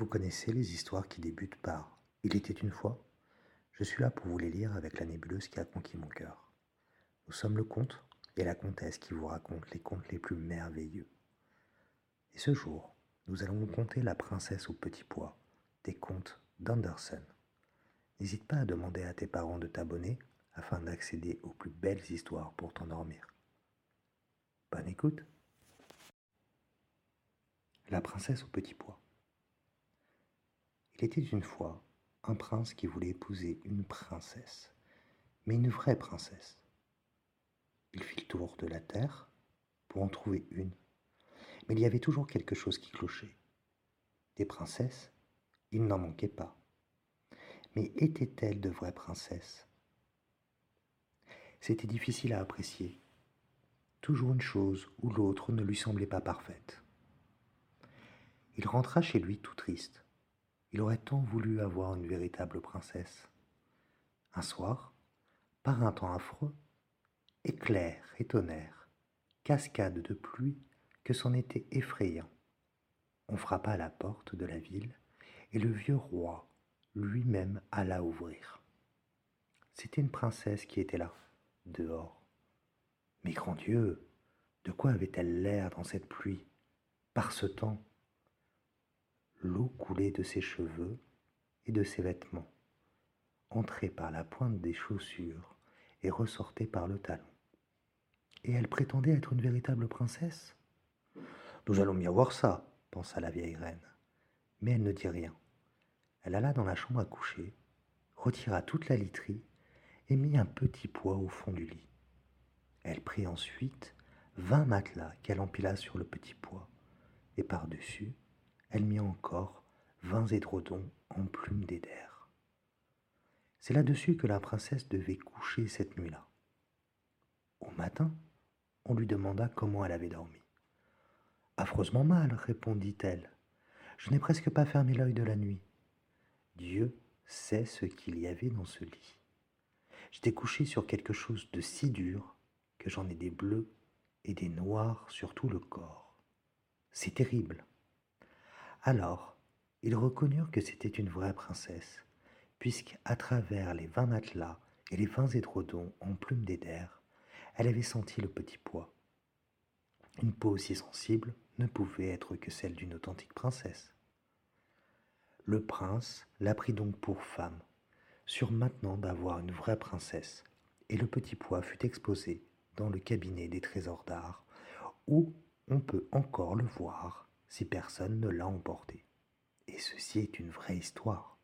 Vous connaissez les histoires qui débutent par Il était une fois Je suis là pour vous les lire avec la nébuleuse qui a conquis mon cœur. Nous sommes le comte et la comtesse qui vous racontent les contes les plus merveilleux. Et ce jour, nous allons vous conter La princesse au petit pois des contes d'Anderson. N'hésite pas à demander à tes parents de t'abonner afin d'accéder aux plus belles histoires pour t'endormir. Bonne écoute La princesse au petit pois. Il était une fois un prince qui voulait épouser une princesse, mais une vraie princesse. Il fit le tour de la terre pour en trouver une, mais il y avait toujours quelque chose qui clochait. Des princesses, il n'en manquait pas. Mais étaient-elles de vraies princesses? C'était difficile à apprécier. Toujours une chose ou l'autre ne lui semblait pas parfaite. Il rentra chez lui tout triste. Il aurait tant voulu avoir une véritable princesse? Un soir, par un temps affreux, éclair et tonnerre, cascade de pluie que c'en était effrayant. On frappa à la porte de la ville et le vieux roi lui-même alla ouvrir. C'était une princesse qui était là, dehors. Mais grand Dieu, de quoi avait-elle l'air dans cette pluie, par ce temps L'eau coulait de ses cheveux et de ses vêtements, entrait par la pointe des chaussures et ressortait par le talon. Et elle prétendait être une véritable princesse? Nous allons bien voir ça, pensa la vieille reine. Mais elle ne dit rien. Elle alla dans la chambre à coucher, retira toute la literie et mit un petit poids au fond du lit. Elle prit ensuite vingt matelas qu'elle empila sur le petit poids, et par-dessus, elle mit encore vingt édredons en plumes d'éder. C'est là-dessus que la princesse devait coucher cette nuit-là. Au matin, on lui demanda comment elle avait dormi. Affreusement mal, répondit-elle. Je n'ai presque pas fermé l'œil de la nuit. Dieu sait ce qu'il y avait dans ce lit. J'étais couché sur quelque chose de si dur que j'en ai des bleus et des noirs sur tout le corps. C'est terrible. Alors, ils reconnurent que c'était une vraie princesse, puisque à travers les vingt matelas et les vingt édredons en plumes d'éder, elle avait senti le petit pois. Une peau aussi sensible ne pouvait être que celle d'une authentique princesse. Le prince la prit donc pour femme, sûr maintenant d'avoir une vraie princesse, et le petit pois fut exposé dans le cabinet des trésors d'art, où on peut encore le voir si personne ne l'a emporté. Et ceci est une vraie histoire.